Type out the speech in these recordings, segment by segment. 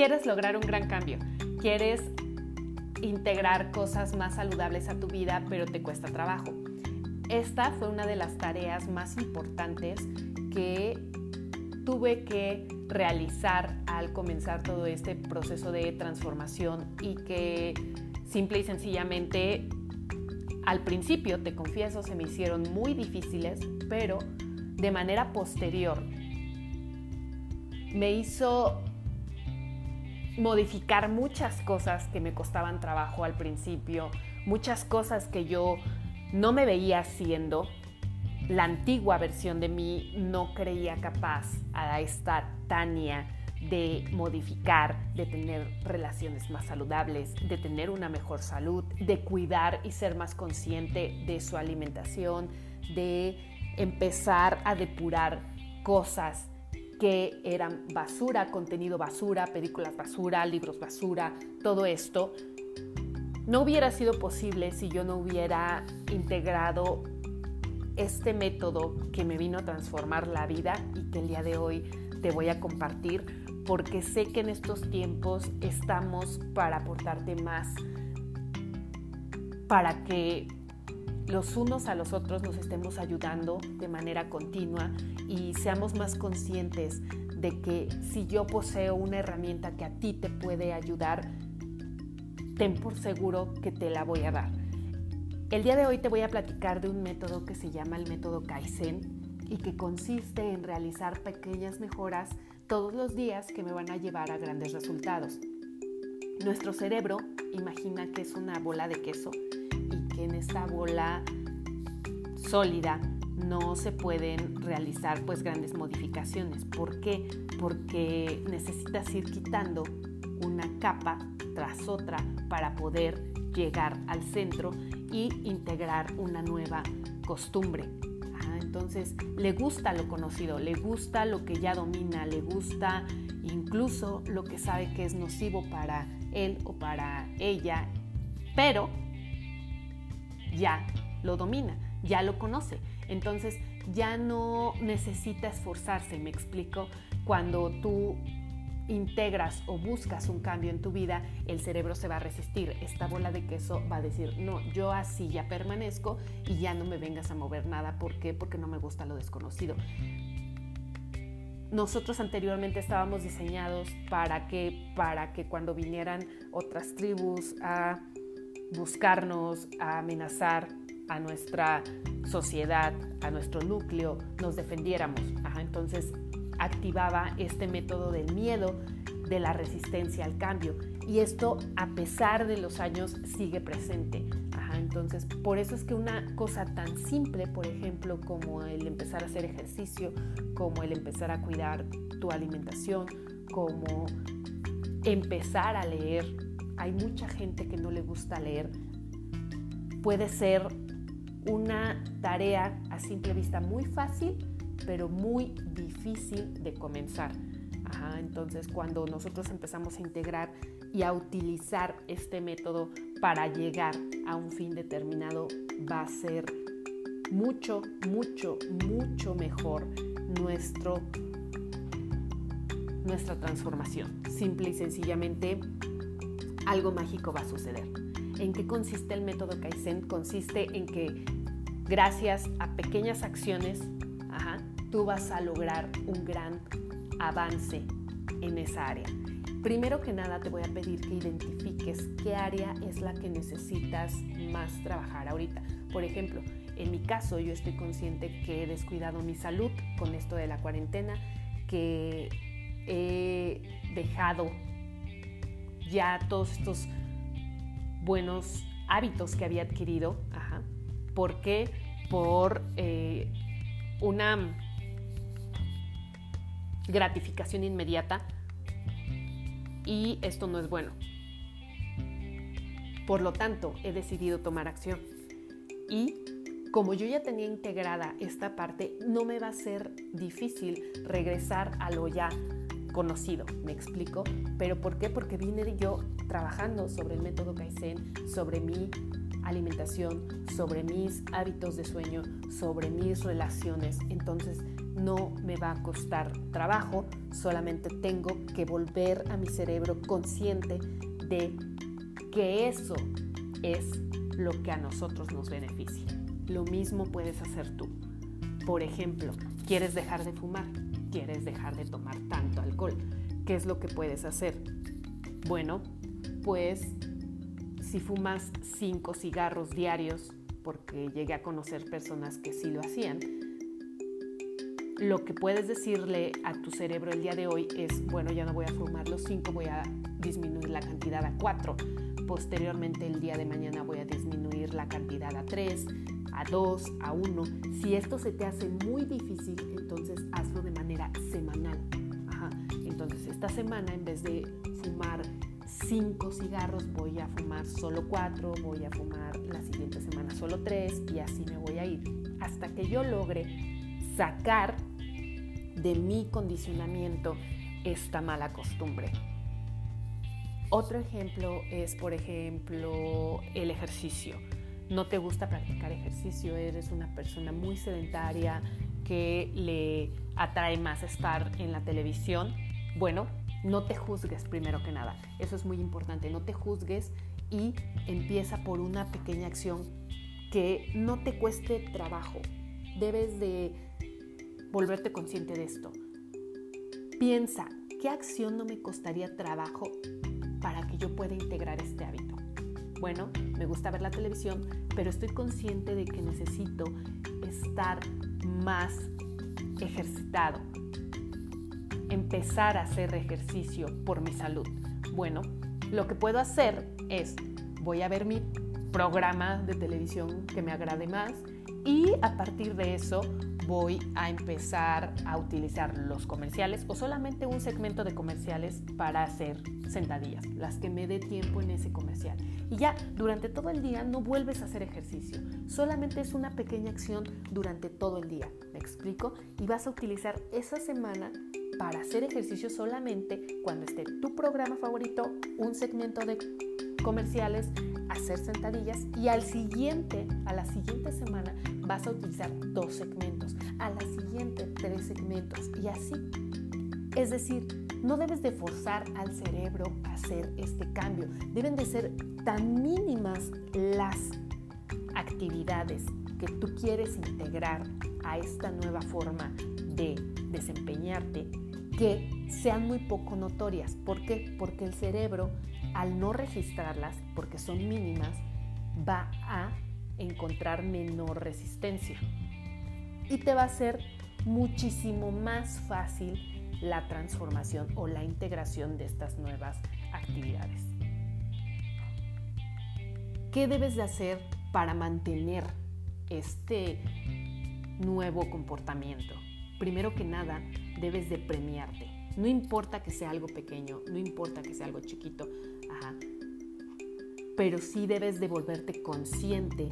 quieres lograr un gran cambio, quieres integrar cosas más saludables a tu vida, pero te cuesta trabajo. Esta fue una de las tareas más importantes que tuve que realizar al comenzar todo este proceso de transformación y que simple y sencillamente al principio, te confieso, se me hicieron muy difíciles, pero de manera posterior me hizo modificar muchas cosas que me costaban trabajo al principio, muchas cosas que yo no me veía haciendo. La antigua versión de mí no creía capaz a esta Tania de modificar, de tener relaciones más saludables, de tener una mejor salud, de cuidar y ser más consciente de su alimentación, de empezar a depurar cosas que eran basura, contenido basura, películas basura, libros basura, todo esto, no hubiera sido posible si yo no hubiera integrado este método que me vino a transformar la vida y que el día de hoy te voy a compartir porque sé que en estos tiempos estamos para aportarte más, para que los unos a los otros nos estemos ayudando de manera continua y seamos más conscientes de que si yo poseo una herramienta que a ti te puede ayudar, ten por seguro que te la voy a dar. El día de hoy te voy a platicar de un método que se llama el método Kaizen y que consiste en realizar pequeñas mejoras todos los días que me van a llevar a grandes resultados. Nuestro cerebro imagina que es una bola de queso esta bola sólida no se pueden realizar pues grandes modificaciones. ¿Por qué? Porque necesitas ir quitando una capa tras otra para poder llegar al centro y integrar una nueva costumbre. entonces le gusta lo conocido, le gusta lo que ya domina, le gusta incluso lo que sabe que es nocivo para él o para ella, pero ya lo domina, ya lo conoce. Entonces ya no necesita esforzarse, me explico. Cuando tú integras o buscas un cambio en tu vida, el cerebro se va a resistir. Esta bola de queso va a decir, no, yo así ya permanezco y ya no me vengas a mover nada. ¿Por qué? Porque no me gusta lo desconocido. Nosotros anteriormente estábamos diseñados para que, para que cuando vinieran otras tribus a buscarnos, a amenazar a nuestra sociedad, a nuestro núcleo, nos defendiéramos. entonces activaba este método del miedo, de la resistencia al cambio. Y esto, a pesar de los años, sigue presente. entonces, por eso es que una cosa tan simple, por ejemplo, como el empezar a hacer ejercicio, como el empezar a cuidar tu alimentación, como empezar a leer hay mucha gente que no le gusta leer, puede ser una tarea a simple vista muy fácil, pero muy difícil de comenzar. entonces, cuando nosotros empezamos a integrar y a utilizar este método para llegar a un fin determinado, va a ser mucho, mucho, mucho mejor nuestro, nuestra transformación. Simple y sencillamente algo mágico va a suceder. ¿En qué consiste el método Kaizen? Consiste en que gracias a pequeñas acciones, tú vas a lograr un gran avance en esa área. Primero que nada te voy a pedir que identifiques qué área es la que necesitas más trabajar ahorita. Por ejemplo, en mi caso yo estoy consciente que he descuidado mi salud con esto de la cuarentena, que he dejado ya todos estos buenos hábitos que había adquirido. Ajá. ¿Por qué? Por eh, una gratificación inmediata y esto no es bueno. Por lo tanto, he decidido tomar acción. Y como yo ya tenía integrada esta parte, no me va a ser difícil regresar a lo ya conocido, me explico. ¿Pero por qué? Porque vine yo trabajando sobre el método Kaizen, sobre mi alimentación, sobre mis hábitos de sueño, sobre mis relaciones. Entonces no me va a costar trabajo, solamente tengo que volver a mi cerebro consciente de que eso es lo que a nosotros nos beneficia. Lo mismo puedes hacer tú. Por ejemplo, ¿quieres dejar de fumar? ¿Quieres dejar de tomar ¿Qué es lo que puedes hacer? Bueno, pues si fumas cinco cigarros diarios, porque llegué a conocer personas que sí lo hacían, lo que puedes decirle a tu cerebro el día de hoy es, bueno, ya no voy a fumar los cinco, voy a disminuir la cantidad a cuatro. Posteriormente el día de mañana voy a disminuir la cantidad a tres, a dos, a uno. Si esto se te hace muy difícil, entonces hazlo de manera semanal. Esta semana en vez de fumar cinco cigarros, voy a fumar solo cuatro, voy a fumar la siguiente semana solo tres y así me voy a ir hasta que yo logre sacar de mi condicionamiento esta mala costumbre. Otro ejemplo es, por ejemplo, el ejercicio. No te gusta practicar ejercicio, eres una persona muy sedentaria que le atrae más estar en la televisión. Bueno, no te juzgues primero que nada. Eso es muy importante. No te juzgues y empieza por una pequeña acción que no te cueste trabajo. Debes de volverte consciente de esto. Piensa, ¿qué acción no me costaría trabajo para que yo pueda integrar este hábito? Bueno, me gusta ver la televisión, pero estoy consciente de que necesito estar más ejercitado, empezar a hacer ejercicio por mi salud. Bueno, lo que puedo hacer es, voy a ver mi programa de televisión que me agrade más y a partir de eso voy a empezar a utilizar los comerciales o solamente un segmento de comerciales para hacer sentadillas, las que me dé tiempo en ese comercial. Y ya durante todo el día no vuelves a hacer ejercicio, solamente es una pequeña acción durante todo el día, ¿me explico? Y vas a utilizar esa semana para hacer ejercicio solamente cuando esté tu programa favorito, un segmento de comerciales, hacer sentadillas y al siguiente, a la siguiente semana vas a utilizar dos segmentos, a la siguiente tres segmentos y así. Es decir, no debes de forzar al cerebro a hacer este cambio. Deben de ser tan mínimas las actividades que tú quieres integrar a esta nueva forma de desempeñarte que sean muy poco notorias. ¿Por qué? Porque el cerebro, al no registrarlas, porque son mínimas, va a encontrar menor resistencia. Y te va a ser muchísimo más fácil la transformación o la integración de estas nuevas actividades. ¿Qué debes de hacer para mantener este nuevo comportamiento? Primero que nada debes de premiarte. No importa que sea algo pequeño, no importa que sea algo chiquito, pero sí debes de volverte consciente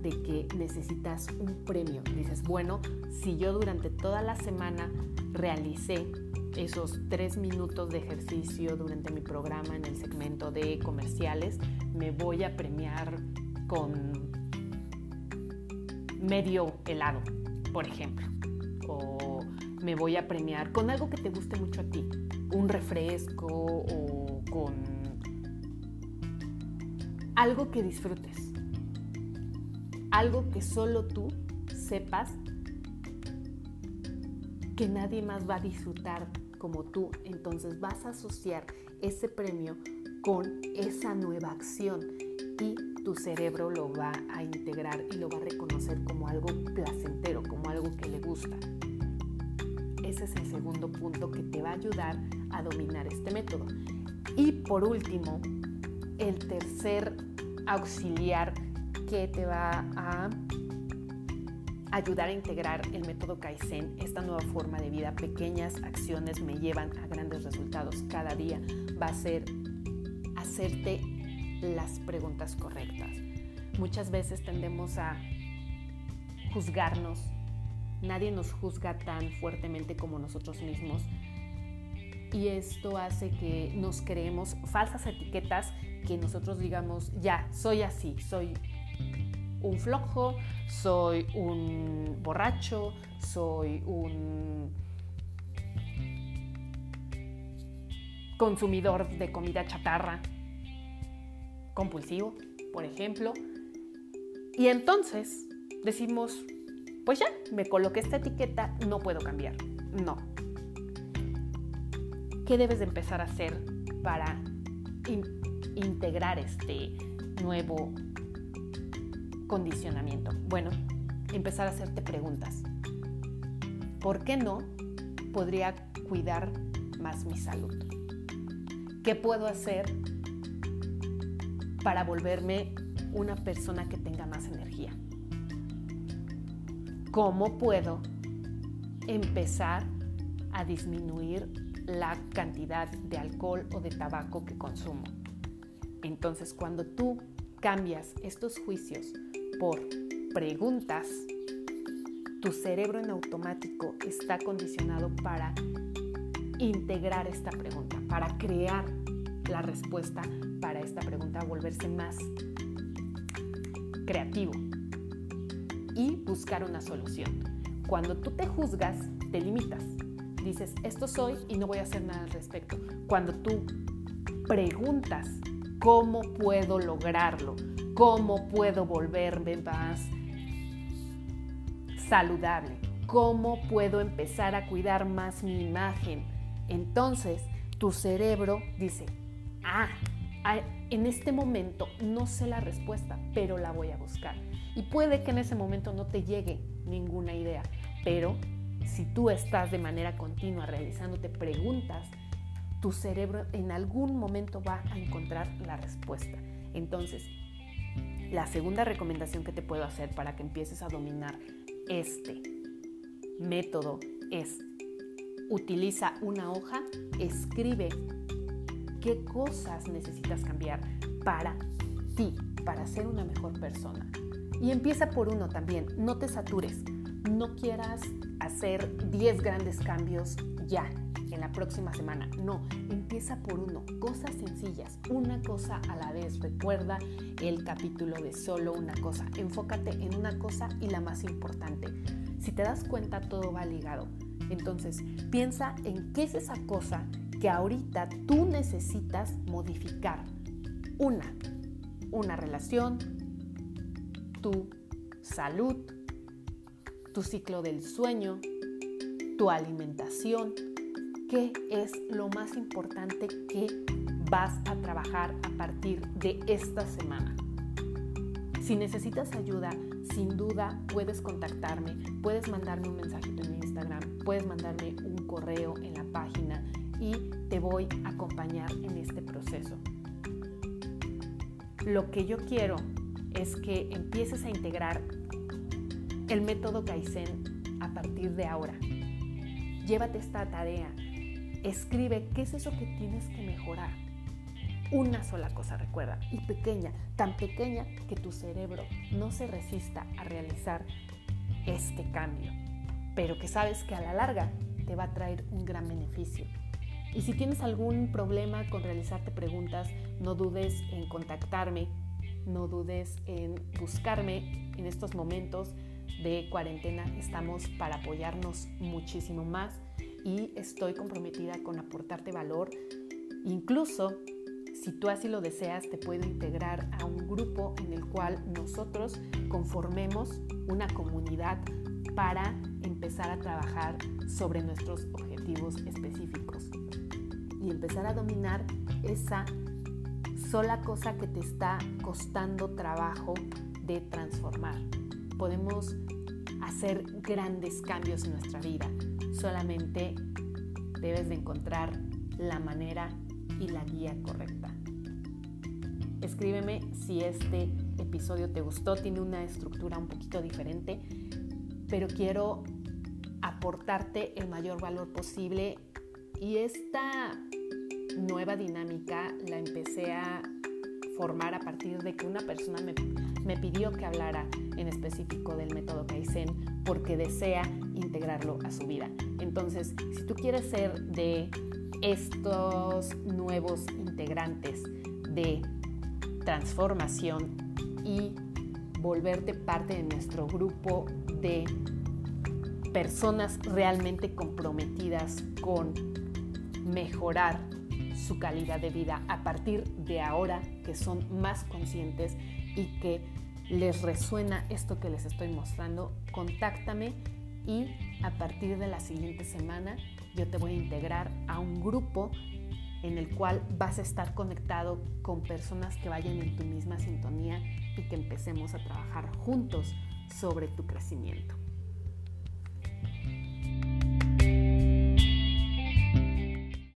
de que necesitas un premio. Dices, bueno, si yo durante toda la semana realicé esos tres minutos de ejercicio durante mi programa en el segmento de comerciales, me voy a premiar con medio helado, por ejemplo. O me voy a premiar con algo que te guste mucho a ti, un refresco o con algo que disfrutes, algo que solo tú sepas que nadie más va a disfrutar como tú, entonces vas a asociar ese premio con esa nueva acción y tu cerebro lo va a integrar y lo va a reconocer como algo placentero, como algo que le gusta. Ese es el segundo punto que te va a ayudar a dominar este método. Y por último, el tercer auxiliar que te va a ayudar a integrar el método Kaizen, esta nueva forma de vida, pequeñas acciones me llevan a grandes resultados cada día, va a ser hacerte las preguntas correctas. Muchas veces tendemos a juzgarnos Nadie nos juzga tan fuertemente como nosotros mismos. Y esto hace que nos creemos falsas etiquetas que nosotros digamos, ya, soy así, soy un flojo, soy un borracho, soy un consumidor de comida chatarra compulsivo, por ejemplo. Y entonces decimos, pues ya, me coloqué esta etiqueta, no puedo cambiar. No. ¿Qué debes de empezar a hacer para integrar este nuevo condicionamiento? Bueno, empezar a hacerte preguntas. ¿Por qué no podría cuidar más mi salud? ¿Qué puedo hacer para volverme una persona que tenga más energía? ¿Cómo puedo empezar a disminuir la cantidad de alcohol o de tabaco que consumo? Entonces, cuando tú cambias estos juicios por preguntas, tu cerebro en automático está condicionado para integrar esta pregunta, para crear la respuesta para esta pregunta, volverse más creativo y buscar una solución. Cuando tú te juzgas, te limitas. Dices, esto soy y no voy a hacer nada al respecto. Cuando tú preguntas, ¿cómo puedo lograrlo? ¿Cómo puedo volverme más saludable? ¿Cómo puedo empezar a cuidar más mi imagen? Entonces, tu cerebro dice, ah, en este momento no sé la respuesta, pero la voy a buscar. Y puede que en ese momento no te llegue ninguna idea, pero si tú estás de manera continua realizándote preguntas, tu cerebro en algún momento va a encontrar la respuesta. Entonces, la segunda recomendación que te puedo hacer para que empieces a dominar este método es utiliza una hoja, escribe qué cosas necesitas cambiar para ti, para ser una mejor persona. Y empieza por uno también, no te satures, no quieras hacer 10 grandes cambios ya, en la próxima semana. No, empieza por uno, cosas sencillas, una cosa a la vez. Recuerda el capítulo de solo una cosa. Enfócate en una cosa y la más importante. Si te das cuenta, todo va ligado. Entonces, piensa en qué es esa cosa que ahorita tú necesitas modificar. Una, una relación, tu salud, tu ciclo del sueño, tu alimentación. ¿Qué es lo más importante que vas a trabajar a partir de esta semana? Si necesitas ayuda, sin duda puedes contactarme, puedes mandarme un mensajito en Puedes mandarme un correo en la página y te voy a acompañar en este proceso. Lo que yo quiero es que empieces a integrar el método Kaizen a partir de ahora. Llévate esta tarea, escribe qué es eso que tienes que mejorar. Una sola cosa, recuerda, y pequeña, tan pequeña que tu cerebro no se resista a realizar este cambio pero que sabes que a la larga te va a traer un gran beneficio. Y si tienes algún problema con realizarte preguntas, no dudes en contactarme, no dudes en buscarme en estos momentos de cuarentena. Estamos para apoyarnos muchísimo más y estoy comprometida con aportarte valor. Incluso, si tú así lo deseas, te puedo integrar a un grupo en el cual nosotros conformemos una comunidad para empezar a trabajar sobre nuestros objetivos específicos y empezar a dominar esa sola cosa que te está costando trabajo de transformar. Podemos hacer grandes cambios en nuestra vida, solamente debes de encontrar la manera y la guía correcta. Escríbeme si este episodio te gustó, tiene una estructura un poquito diferente pero quiero aportarte el mayor valor posible y esta nueva dinámica la empecé a formar a partir de que una persona me, me, pidió que hablara en específico del método Kaizen porque desea integrarlo a su vida. Entonces, si tú quieres ser de estos nuevos integrantes de transformación y volverte parte de nuestro grupo de personas realmente comprometidas con mejorar su calidad de vida a partir de ahora que son más conscientes y que les resuena esto que les estoy mostrando, contáctame y a partir de la siguiente semana yo te voy a integrar a un grupo en el cual vas a estar conectado con personas que vayan en tu misma sintonía y que empecemos a trabajar juntos sobre tu crecimiento.